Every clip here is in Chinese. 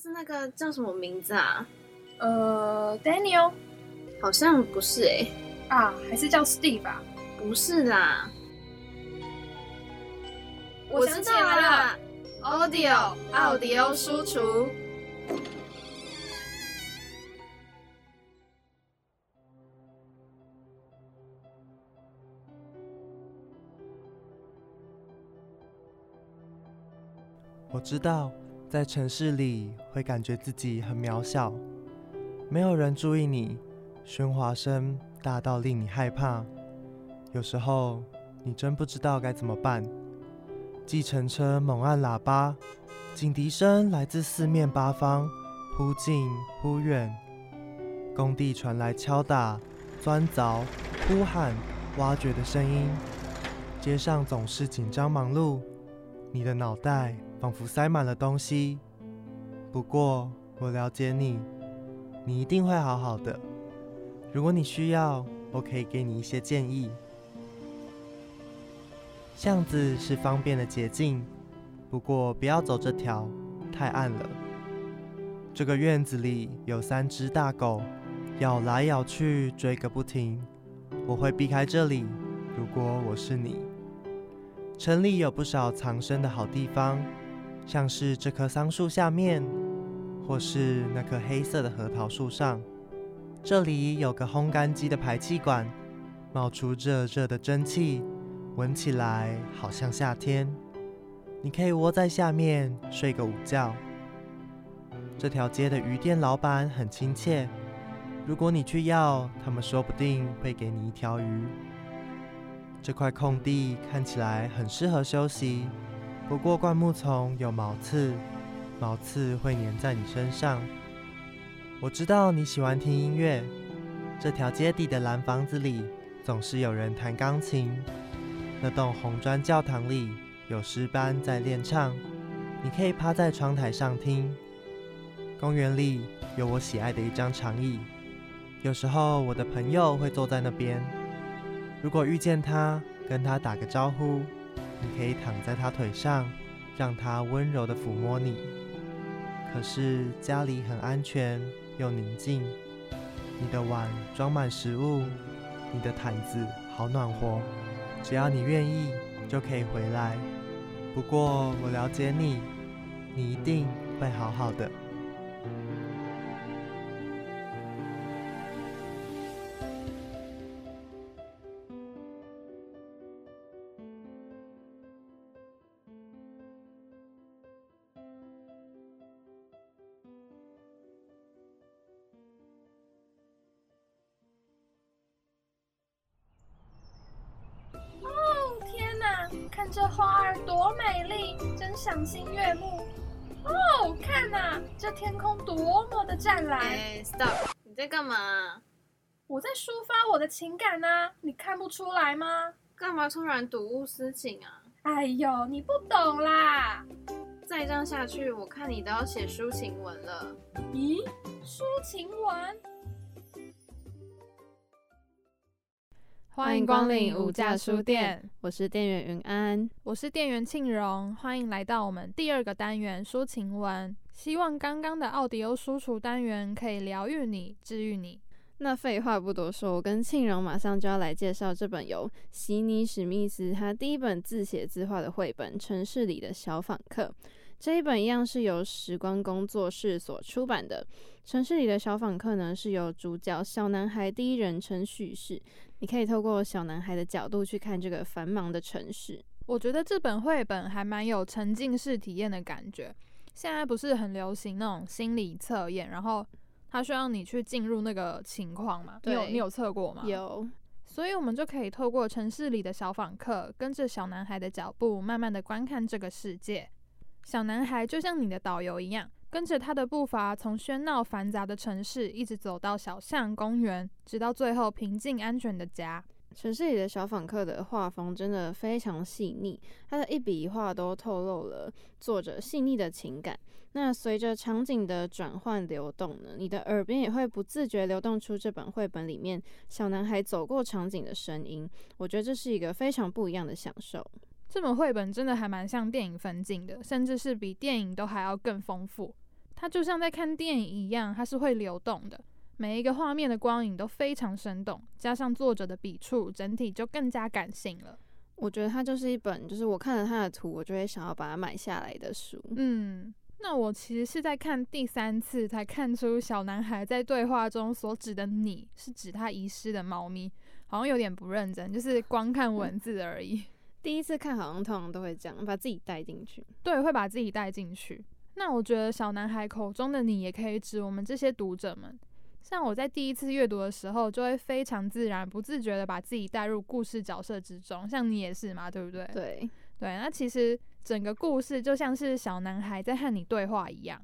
次那个叫什么名字啊？呃，Daniel，好像不是哎、啊，还是叫 Steve 吧。不是啦，我想起来了，Audio 奥迪欧输出。我知道，在城市里会感觉自己很渺小，没有人注意你，喧哗声大到令你害怕。有时候你真不知道该怎么办。计程车猛按喇叭，警笛声来自四面八方，忽近忽远。工地传来敲打、钻凿、呼喊、挖掘的声音，街上总是紧张忙碌。你的脑袋仿佛塞满了东西。不过我了解你，你一定会好好的。如果你需要，我可以给你一些建议。巷子是方便的捷径，不过不要走这条，太暗了。这个院子里有三只大狗，咬来咬去，追个不停。我会避开这里，如果我是你。城里有不少藏身的好地方，像是这棵桑树下面，或是那棵黑色的核桃树上。这里有个烘干机的排气管，冒出热热的蒸汽，闻起来好像夏天。你可以窝在下面睡个午觉。这条街的鱼店老板很亲切，如果你去要，他们说不定会给你一条鱼。这块空地看起来很适合休息，不过灌木丛有毛刺，毛刺会粘在你身上。我知道你喜欢听音乐，这条街底的蓝房子里总是有人弹钢琴。那栋红砖教堂里有诗班在练唱，你可以趴在窗台上听。公园里有我喜爱的一张长椅，有时候我的朋友会坐在那边。如果遇见他，跟他打个招呼，你可以躺在他腿上，让他温柔地抚摸你。可是家里很安全又宁静，你的碗装满食物，你的毯子好暖和。只要你愿意，就可以回来。不过我了解你，你一定会好好的。赏心悦目。哦，看呐，这天空多么的湛蓝。哎，stop！你在干嘛？我在抒发我的情感呐、你看不出来吗？干嘛突然睹物思情啊？哎呦，你不懂啦。再这样下去，我看你都要写抒情文了。咦，抒情文？欢迎光临五价书店，我是店员云安。我是店员庆荣，欢迎来到我们第二个单元抒情文。希望刚刚的奥迪欧输出单元可以疗愈你、治愈你。那废话不多说，我跟庆荣马上就要来介绍这本由席尼史密斯他第一本自写自画的绘本《城市里的小访客》。这一本一样是由时光工作室所出版的。城市里的小访客呢，是由主角小男孩第一人称叙事，你可以透过小男孩的角度去看这个繁忙的城市。我觉得这本绘本还蛮有沉浸式体验的感觉。现在不是很流行那种心理测验，然后它需要你去进入那个情况嘛？你有对你有测过吗？。有，所以我们就可以透过城市里的小访客，跟着小男孩的脚步，慢慢的观看这个世界。小男孩就像你的导游一样，跟着他的步伐，从喧闹繁杂的城市，一直走到小巷、公园，直到最后平静安全的家。城市里的小访客的画风真的非常细腻，他的一笔一画都透露了作者细腻的情感。那随着场景的转换流动呢，你的耳边也会不自觉流动出这本绘本里面小男孩走过场景的声音。我觉得这是一个非常不一样的享受。这本绘本真的还蛮像电影分镜的，甚至是比电影都还要更丰富。它就像在看电影一样，它是会流动的。每一个画面的光影都非常生动，加上作者的笔触，整体就更加感性了。我觉得它就是一本，就是我看了它的图，我就会想要把它买下来的书。嗯，那我其实是在看第三次才看出小男孩在对话中所指的“你”是指他遗失的猫咪，好像有点不认真，就是光看文字而已。第一次看好像通常都会这样，把自己带进去。对，会把自己带进去。那我觉得小男孩口中的你，也可以指我们这些读者们。像我在第一次阅读的时候，就会非常自然、不自觉的把自己带入故事角色之中。像你也是嘛，对不对？对对。那其实整个故事就像是小男孩在和你对话一样。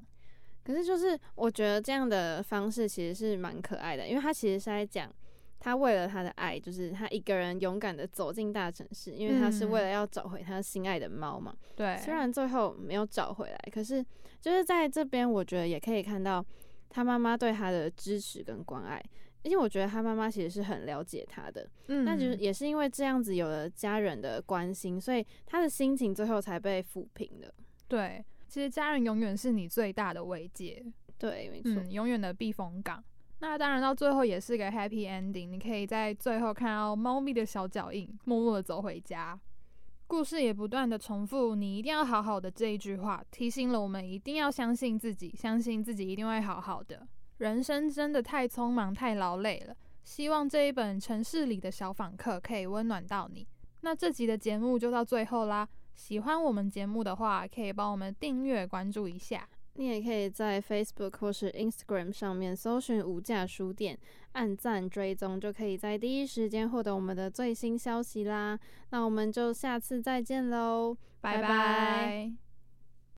可是就是我觉得这样的方式其实是蛮可爱的，因为他其实是在讲他为了他的爱，就是他一个人勇敢的走进大城市，因为他是为了要找回他心爱的猫嘛。对。虽然最后没有找回来，可是就是在这边，我觉得也可以看到。他妈妈对他的支持跟关爱，因为我觉得他妈妈其实是很了解他的，嗯，那就是也是因为这样子有了家人的关心，所以他的心情最后才被抚平的。对，其实家人永远是你最大的慰藉，对，没错，永远的避风港。那当然到最后也是个 happy ending，你可以在最后看到猫咪的小脚印，默默的走回家。故事也不断的重复，你一定要好好的这一句话，提醒了我们一定要相信自己，相信自己一定会好好的。人生真的太匆忙，太劳累了。希望这一本城市里的小访客可以温暖到你。那这集的节目就到最后啦。喜欢我们节目的话，可以帮我们订阅关注一下。你也可以在 Facebook 或是 Instagram 上面搜寻无价书店，按赞追踪，就可以在第一时间获得我们的最新消息啦。那我们就下次再见喽，拜拜。